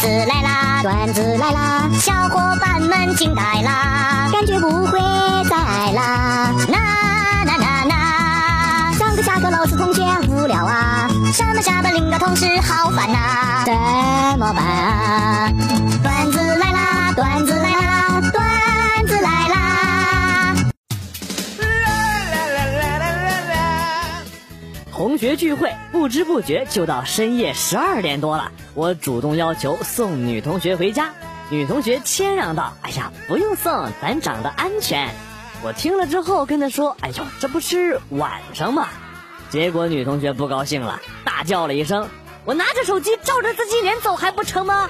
子来啦，段子来啦，小伙伴们惊呆啦，感觉不会再爱啦。呐呐呐呐，上课下课老师同学无聊啊，上班下班领导同事好烦呐，怎么办啊？段子来啦，段子学聚会，不知不觉就到深夜十二点多了。我主动要求送女同学回家，女同学谦让道：“哎呀，不用送，咱长得安全。”我听了之后跟她说：“哎呦，这不是晚上吗？”结果女同学不高兴了，大叫了一声：“我拿着手机照着自己脸走还不成吗？”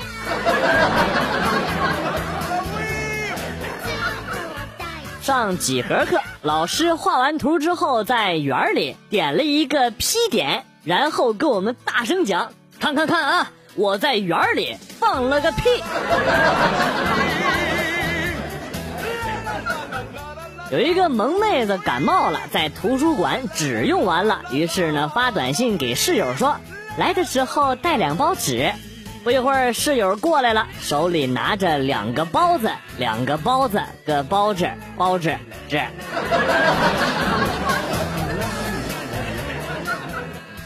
上几何课，老师画完图之后，在圆里点了一个 P 点，然后跟我们大声讲：“看看看啊，我在圆里放了个屁。”有一个萌妹子感冒了，在图书馆纸用完了，于是呢发短信给室友说：“来的时候带两包纸。”不一会儿，室友过来了，手里拿着两个包子，两个包子，个包子，包子，这。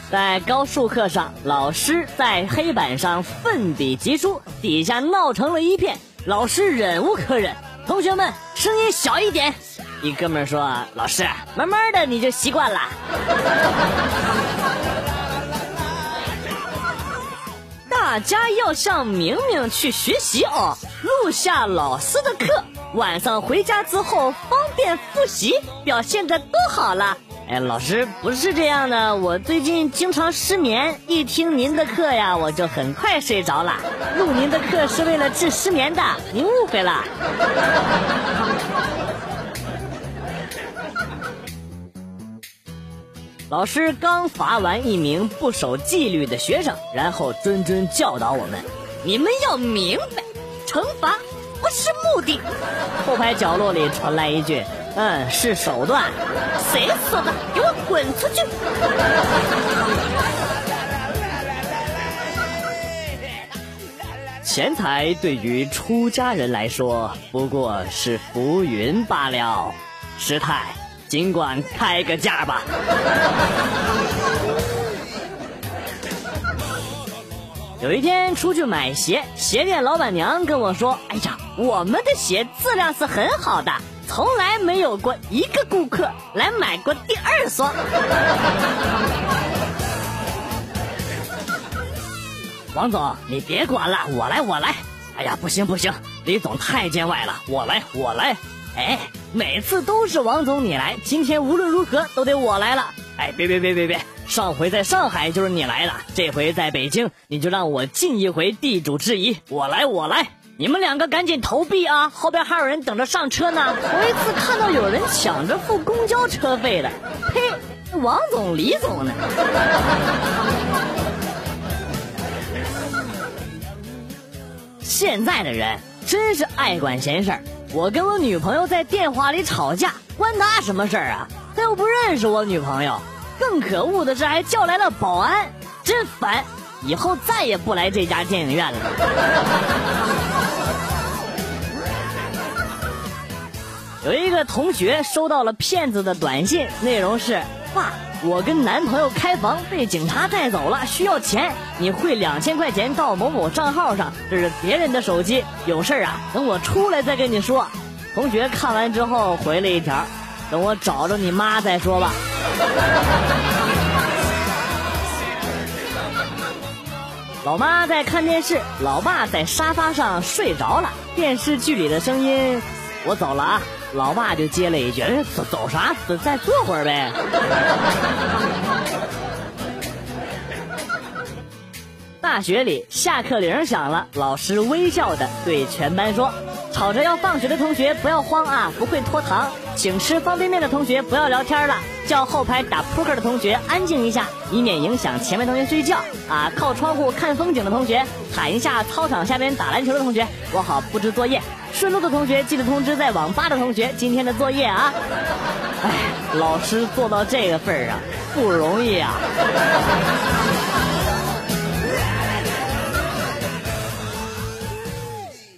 在高数课上，老师在黑板上奋笔疾书，底下闹成了一片。老师忍无可忍，同学们声音小一点。一哥们说：“老师，慢慢的你就习惯了。” 大家要向明明去学习哦，录下老师的课，晚上回家之后方便复习，表现的多好了。哎，老师不是这样的，我最近经常失眠，一听您的课呀，我就很快睡着了。录您的课是为了治失眠的，您误会了。老师刚罚完一名不守纪律的学生，然后谆谆教导我们：“你们要明白，惩罚不是目的。”后排角落里传来一句：“嗯，是手段。”谁说的？给我滚出去！钱财对于出家人来说不过是浮云罢了。师太。尽管开个价吧。有一天出去买鞋，鞋店老板娘跟我说：“哎呀，我们的鞋质量是很好的，从来没有过一个顾客来买过第二双。”王总，你别管了，我来，我来。哎呀，不行不行，李总太见外了，我来，我来。哎，每次都是王总你来，今天无论如何都得我来了。哎，别别别别别，上回在上海就是你来了，这回在北京你就让我尽一回地主之谊，我来我来。你们两个赶紧投币啊，后边还有人等着上车呢。头一次看到有人抢着付公交车费的，呸！王总李总呢？现在的人真是爱管闲事儿。我跟我女朋友在电话里吵架，关他什么事儿啊？他又不认识我女朋友。更可恶的是，还叫来了保安，真烦！以后再也不来这家电影院了。有一个同学收到了骗子的短信，内容是：爸。我跟男朋友开房被警察带走了，需要钱，你汇两千块钱到某某账号上，这是别人的手机，有事啊，等我出来再跟你说。同学看完之后回了一条，等我找着你妈再说吧。老妈在看电视，老爸在沙发上睡着了，电视剧里的声音，我走了啊。老爸就接了一句：“走走啥？再坐会儿呗。”大学里下课铃响了，老师微笑的对全班说：“吵着要放学的同学不要慌啊，不会拖堂。请吃方便面的同学不要聊天了，叫后排打扑克的同学安静一下，以免影响前面同学睡觉。啊，靠窗户看风景的同学喊一下操场下边打篮球的同学，我好布置作业。”顺路的同学记得通知在网吧的同学今天的作业啊！哎，老师做到这个份儿啊，不容易啊。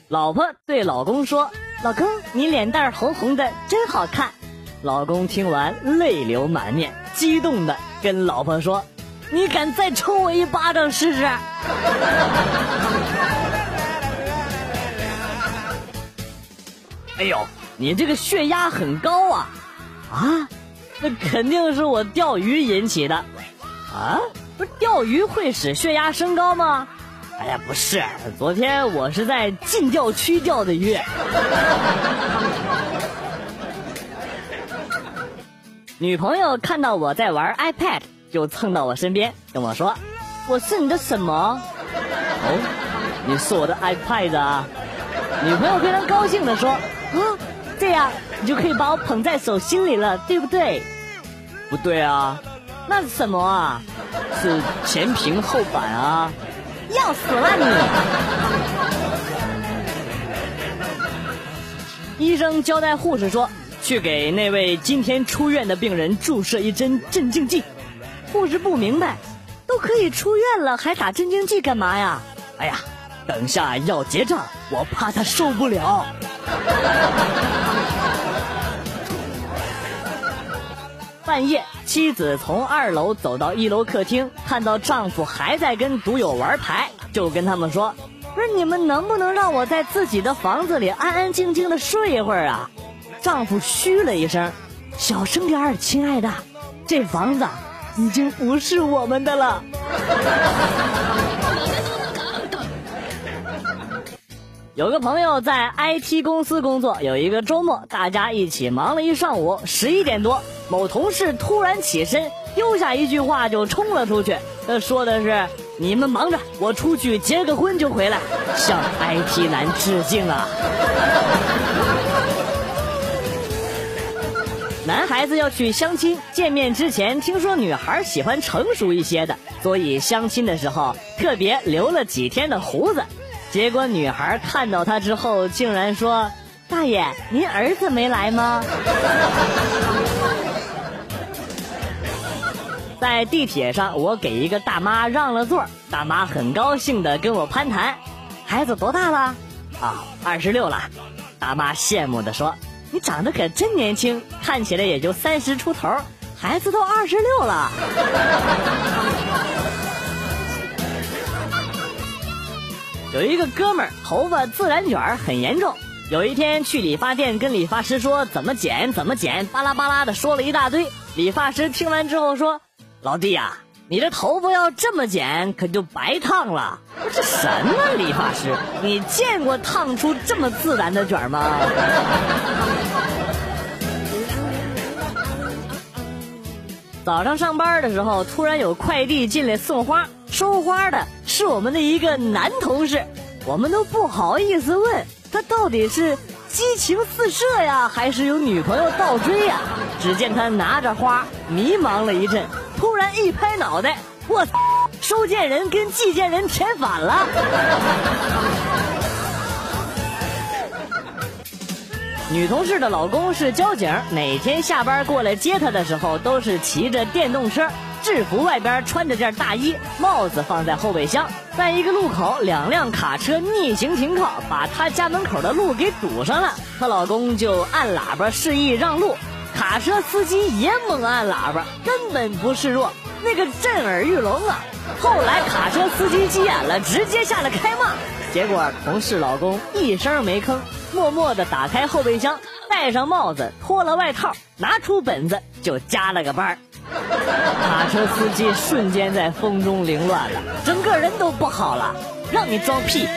老婆对老公说：“老公，你脸蛋红红的，真好看。”老公听完泪流满面，激动的跟老婆说：“你敢再抽我一巴掌试试？”哎呦，你这个血压很高啊！啊，那肯定是我钓鱼引起的。啊，不是钓鱼会使血压升高吗？哎呀，不是，昨天我是在禁钓区钓的鱼。女朋友看到我在玩 iPad，就蹭到我身边跟我说：“我是你的什么？”哦，你是我的 iPad 啊！女朋友非常高兴的说：“，这样你就可以把我捧在手心里了，对不对？”不对啊，那是什么啊？是前平后反啊！要死了你！医生交代护士说：“去给那位今天出院的病人注射一针镇静剂。”护士不明白，都可以出院了，还打镇静剂干嘛呀？哎呀，等下要结账，我怕他受不了。半夜，妻子从二楼走到一楼客厅，看到丈夫还在跟赌友玩牌，就跟他们说：“不是你们能不能让我在自己的房子里安安静静的睡一会儿啊？”丈夫嘘了一声：“小声点儿，亲爱的，这房子已经不是我们的了。” 有个朋友在 IT 公司工作，有一个周末，大家一起忙了一上午。十一点多，某同事突然起身，丢下一句话就冲了出去。他说的是：“你们忙着，我出去结个婚就回来。”向 IT 男致敬啊！男孩子要去相亲，见面之前听说女孩喜欢成熟一些的，所以相亲的时候特别留了几天的胡子。结果女孩看到他之后，竟然说：“大爷，您儿子没来吗？” 在地铁上，我给一个大妈让了座，大妈很高兴的跟我攀谈：“孩子多大了？”“啊，二十六了。”大妈羡慕的说：“你长得可真年轻，看起来也就三十出头，孩子都二十六了。”有一个哥们儿头发自然卷很严重，有一天去理发店跟理发师说怎么剪怎么剪，巴拉巴拉的说了一大堆。理发师听完之后说：“老弟呀，你这头发要这么剪可就白烫了。”这什么理发师？你见过烫出这么自然的卷吗？早上上班的时候，突然有快递进来送花，收花的是我们的一个男同事，我们都不好意思问他到底是激情四射呀，还是有女朋友倒追呀？只见他拿着花，迷茫了一阵，突然一拍脑袋，我操，收件人跟寄件人填反了。女同事的老公是交警，每天下班过来接她的时候，都是骑着电动车，制服外边穿着件大衣，帽子放在后备箱。在一个路口，两辆卡车逆行停靠，把她家门口的路给堵上了。她老公就按喇叭示意让路，卡车司机也猛按喇叭，根本不示弱，那个震耳欲聋啊！后来卡车司机急眼了，直接下来开骂。结果同事老公一声没吭。默默地打开后备箱，戴上帽子，脱了外套，拿出本子就加了个班 卡车司机瞬间在风中凌乱了，整个人都不好了。让你装屁！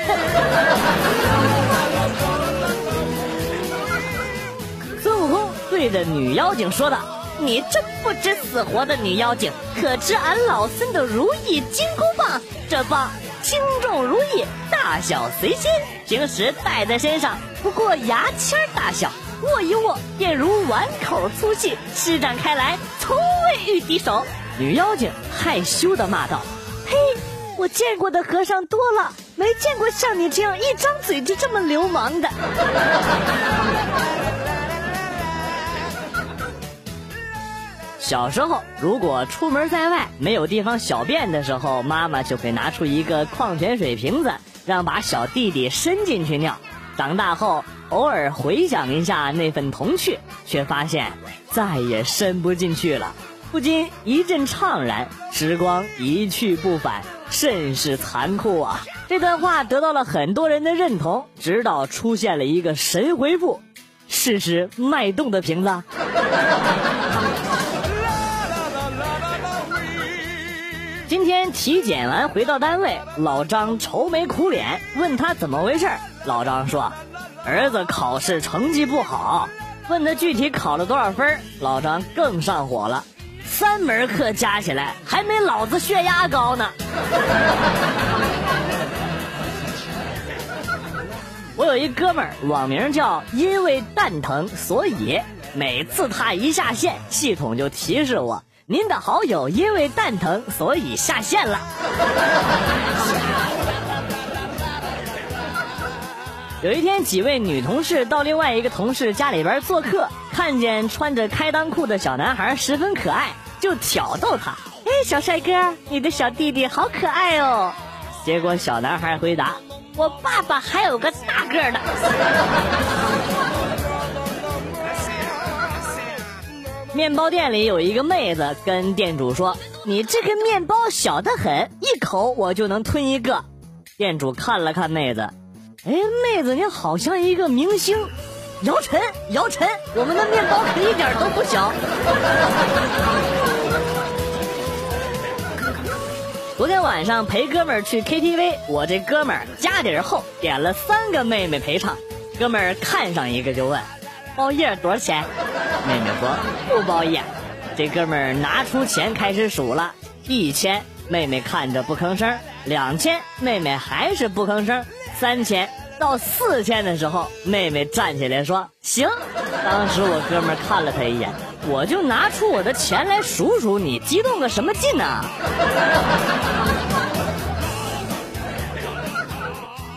对着女妖精说道：“你真不知死活的女妖精，可知俺老孙的如意金箍棒？这棒轻重如意，大小随心，平时戴在身上。”不过牙签大小，握一握便如碗口粗细，施展开来从未遇敌手。女妖精害羞的骂道：“嘿，我见过的和尚多了，没见过像你这样一张嘴就这么流氓的。”小时候，如果出门在外没有地方小便的时候，妈妈就会拿出一个矿泉水瓶子，让把小弟弟伸进去尿。长大后偶尔回想一下那份童趣，却发现再也伸不进去了，不禁一阵怅然。时光一去不返，甚是残酷啊！这段话得到了很多人的认同，直到出现了一个神回复：试试脉动的瓶子。今天体检完回到单位，老张愁眉苦脸，问他怎么回事。老张说：“儿子考试成绩不好。”问他具体考了多少分，老张更上火了：“三门课加起来还没老子血压高呢。”我有一哥们儿，网名叫“因为蛋疼所以”，每次他一下线，系统就提示我。您的好友因为蛋疼，所以下线了。有一天，几位女同事到另外一个同事家里边做客，看见穿着开裆裤的小男孩十分可爱，就挑逗他：“哎，小帅哥，你的小弟弟好可爱哦。”结果小男孩回答：“我爸爸还有个大个的。”面包店里有一个妹子跟店主说：“你这个面包小得很，一口我就能吞一个。”店主看了看妹子，哎，妹子你好像一个明星，姚晨，姚晨，我们的面包可一点都不小。昨天晚上陪哥们儿去 KTV，我这哥们儿家底儿厚，点了三个妹妹陪唱，哥们儿看上一个就问。包夜多少钱？妹妹说不包夜。这哥们儿拿出钱开始数了，一千，妹妹看着不吭声；两千，妹妹还是不吭声；三千到四千的时候，妹妹站起来说行。当时我哥们儿看了他一眼，我就拿出我的钱来数数你，激动个什么劲呢？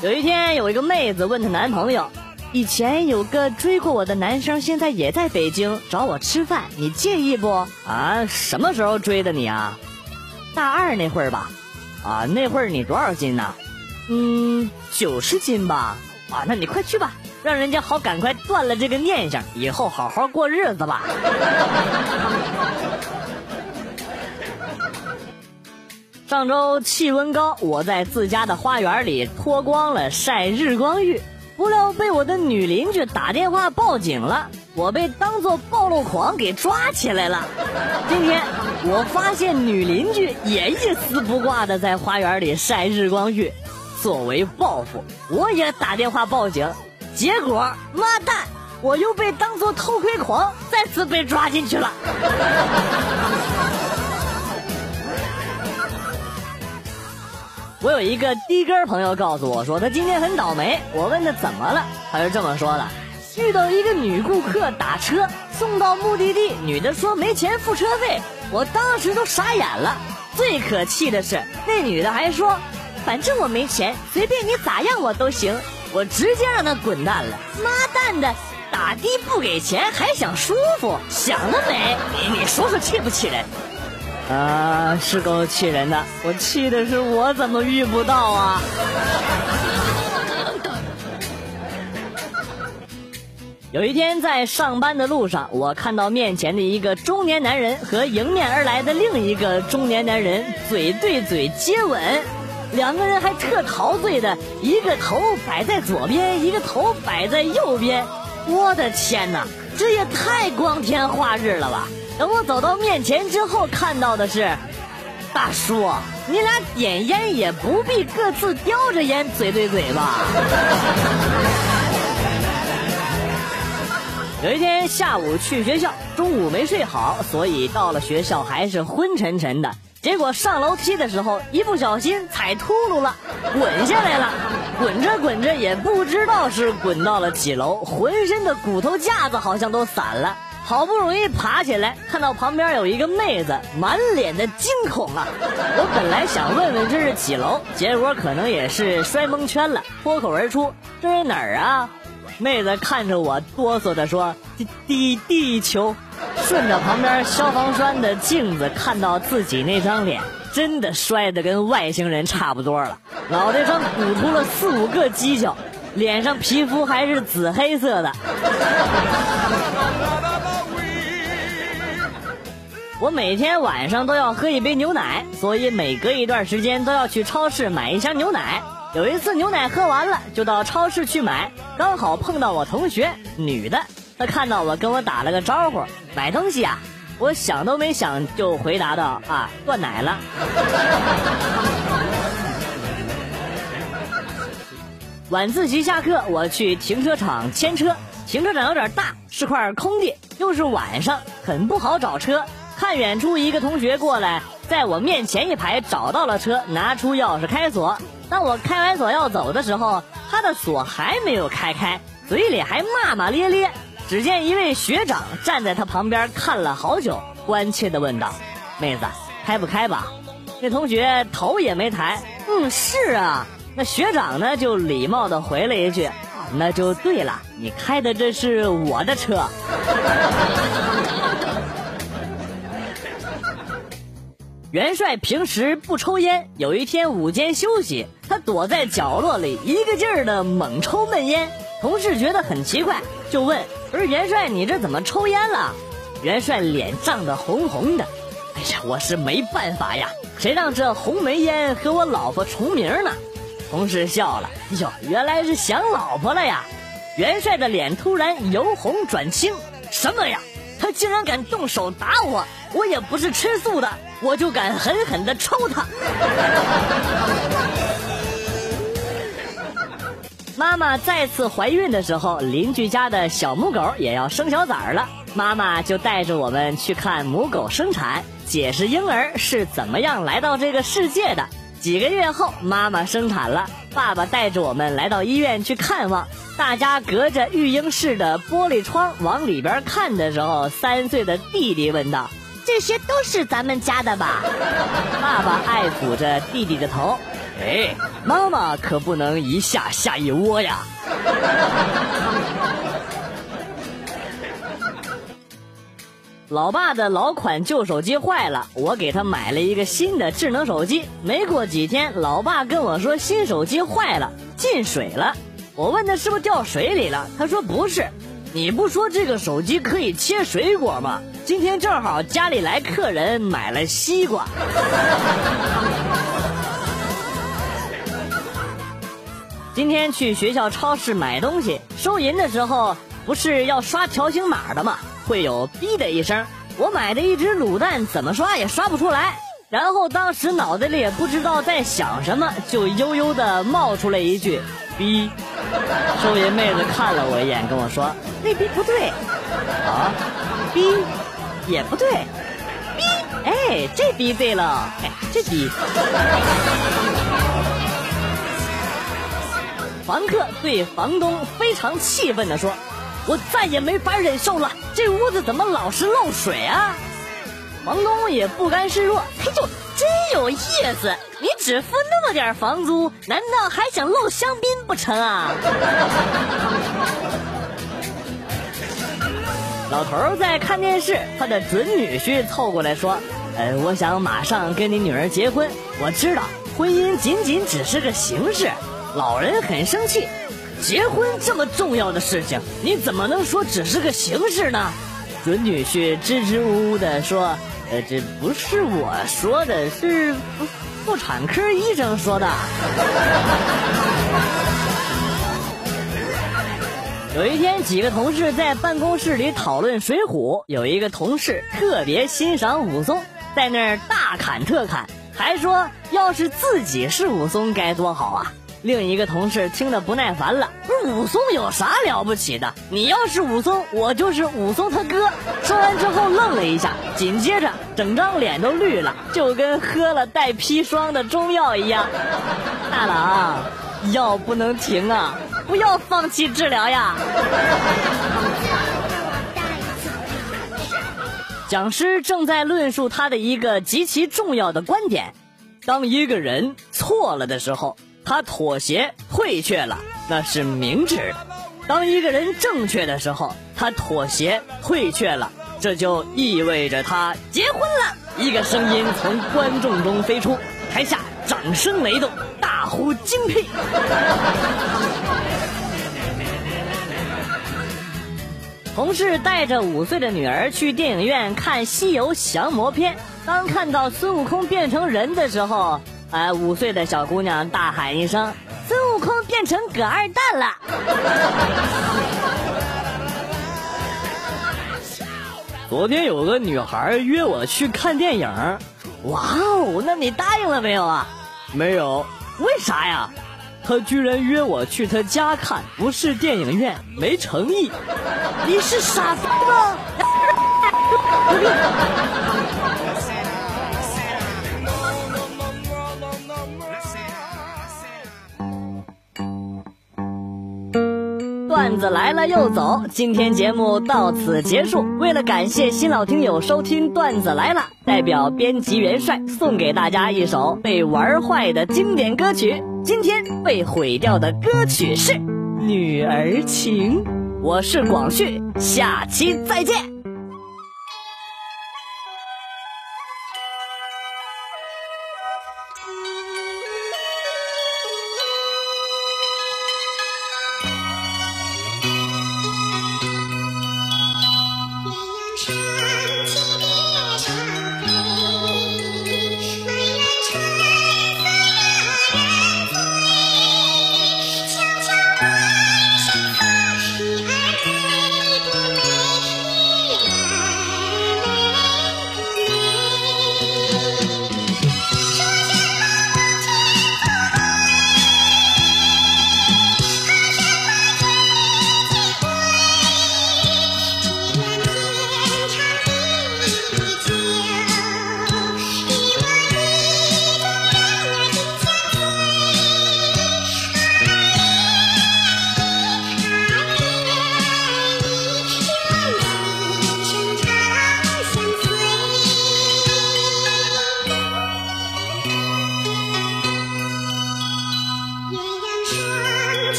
有一天，有一个妹子问她男朋友。以前有个追过我的男生，现在也在北京找我吃饭，你介意不？啊，什么时候追的你啊？大二那会儿吧。啊，那会儿你多少斤呢？嗯，九十斤吧。啊，那你快去吧，让人家好赶快断了这个念想，以后好好过日子吧。上周气温高，我在自家的花园里脱光了晒日光浴。不料被我的女邻居打电话报警了，我被当做暴露狂给抓起来了。今天我发现女邻居也一丝不挂的在花园里晒日光浴，作为报复，我也打电话报警。结果妈蛋，我又被当做偷窥狂，再次被抓进去了。我有一个的哥朋友告诉我说，他今天很倒霉。我问他怎么了，他是这么说的：遇到一个女顾客打车送到目的地，女的说没钱付车费，我当时都傻眼了。最可气的是，那女的还说，反正我没钱，随便你咋样我都行。我直接让他滚蛋了。妈蛋的，打的不给钱还想舒服，想得美！你你说说气不气人？啊，是够气人的！我气的是我怎么遇不到啊！有一天在上班的路上，我看到面前的一个中年男人和迎面而来的另一个中年男人嘴对嘴接吻，两个人还特陶醉的，一个头摆在左边，一个头摆在右边。我的天哪，这也太光天化日了吧！等我走到面前之后，看到的是，大叔，你俩点烟也不必各自叼着烟嘴对嘴吧？有一天下午去学校，中午没睡好，所以到了学校还是昏沉沉的。结果上楼梯的时候，一不小心踩秃噜了，滚下来了。滚着滚着，也不知道是滚到了几楼，浑身的骨头架子好像都散了。好不容易爬起来，看到旁边有一个妹子，满脸的惊恐啊！我本来想问问这是几楼，结果可能也是摔蒙圈了，脱口而出：“这是哪儿啊？”妹子看着我，哆嗦的说：“地地地球。”顺着旁边消防栓的镜子，看到自己那张脸，真的摔得跟外星人差不多了，脑袋上鼓出了四五个犄角。脸上皮肤还是紫黑色的。我每天晚上都要喝一杯牛奶，所以每隔一段时间都要去超市买一箱牛奶。有一次牛奶喝完了，就到超市去买，刚好碰到我同学，女的，她看到我跟我打了个招呼，买东西啊。我想都没想就回答道：“啊，断奶了。”晚自习下课，我去停车场牵车。停车场有点大，是块空地，又是晚上，很不好找车。看远处一个同学过来，在我面前一排找到了车，拿出钥匙开锁。当我开完锁要走的时候，他的锁还没有开开，嘴里还骂骂咧咧。只见一位学长站在他旁边看了好久，关切地问道：“妹子，开不开吧？”那同学头也没抬，“嗯，是啊。”那学长呢就礼貌地回了一句：“那就对了，你开的这是我的车。”元帅平时不抽烟，有一天午间休息，他躲在角落里一个劲儿的猛抽闷烟。同事觉得很奇怪，就问。不是元帅，你这怎么抽烟了？元帅脸涨得红红的。哎呀，我是没办法呀，谁让这红梅烟和我老婆重名呢？同事笑了，哟，原来是想老婆了呀。元帅的脸突然由红转青，什么呀？他竟然敢动手打我！我也不是吃素的，我就敢狠狠的抽他。妈妈再次怀孕的时候，邻居家的小母狗也要生小崽了，妈妈就带着我们去看母狗生产，解释婴儿是怎么样来到这个世界的。几个月后，妈妈生产了，爸爸带着我们来到医院去看望。大家隔着育婴室的玻璃窗往里边看的时候，三岁的弟弟问道：“这些都是咱们家的吧？” 爸爸爱抚着弟弟的头。哎，妈妈可不能一下下一窝呀！老爸的老款旧手机坏了，我给他买了一个新的智能手机。没过几天，老爸跟我说新手机坏了，进水了。我问他是不是掉水里了，他说不是。你不说这个手机可以切水果吗？今天正好家里来客人，买了西瓜。今天去学校超市买东西，收银的时候不是要刷条形码的吗？会有“哔”的一声。我买的一只卤蛋怎么刷也刷不出来。然后当时脑袋里也不知道在想什么，就悠悠的冒出了一句“哔”。收银妹子看了我一眼，跟我说：“那“哔”不对。”啊，“哔”也不对，“哔”哎，这“哔”对了，哎，这“哔”。房客对房东非常气愤地说：“我再也没法忍受了，这屋子怎么老是漏水啊？”房东也不甘示弱：“嘿呦，真有意思！你只付那么点房租，难道还想漏香槟不成啊？” 老头在看电视，他的准女婿凑过来说：“呃，我想马上跟你女儿结婚。我知道婚姻仅仅只是个形式。”老人很生气，结婚这么重要的事情，你怎么能说只是个形式呢？准女婿支支吾吾的说：“呃，这不是我说的，是妇产科医生说的。”有一天，几个同事在办公室里讨论《水浒》，有一个同事特别欣赏武松，在那儿大侃特侃，还说要是自己是武松该多好啊！另一个同事听得不耐烦了，不是武松有啥了不起的？你要是武松，我就是武松他哥。说完之后愣了一下，紧接着整张脸都绿了，就跟喝了带砒霜的中药一样。大郎，药不能停啊，不要放弃治疗呀！讲师正在论述他的一个极其重要的观点：当一个人错了的时候。他妥协退却了。那是明智的当一个人正确的时候他妥协退却了这就意味着他结婚了。一个声音从观众中飞出台下掌声雷动大呼精辟同事带着五岁的女儿去电影院看西游降魔篇。当看到孙悟空变成人的时候哎，五岁的小姑娘大喊一声：“孙悟空变成葛二蛋了！”昨天有个女孩约我去看电影，哇哦，那你答应了没有啊？没有，为啥呀？她居然约我去她家看，不是电影院，没诚意。你是傻子吗？段子来了又走，今天节目到此结束。为了感谢新老听友收听段子来了，代表编辑元帅送给大家一首被玩坏的经典歌曲。今天被毁掉的歌曲是《女儿情》，我是广旭，下期再见。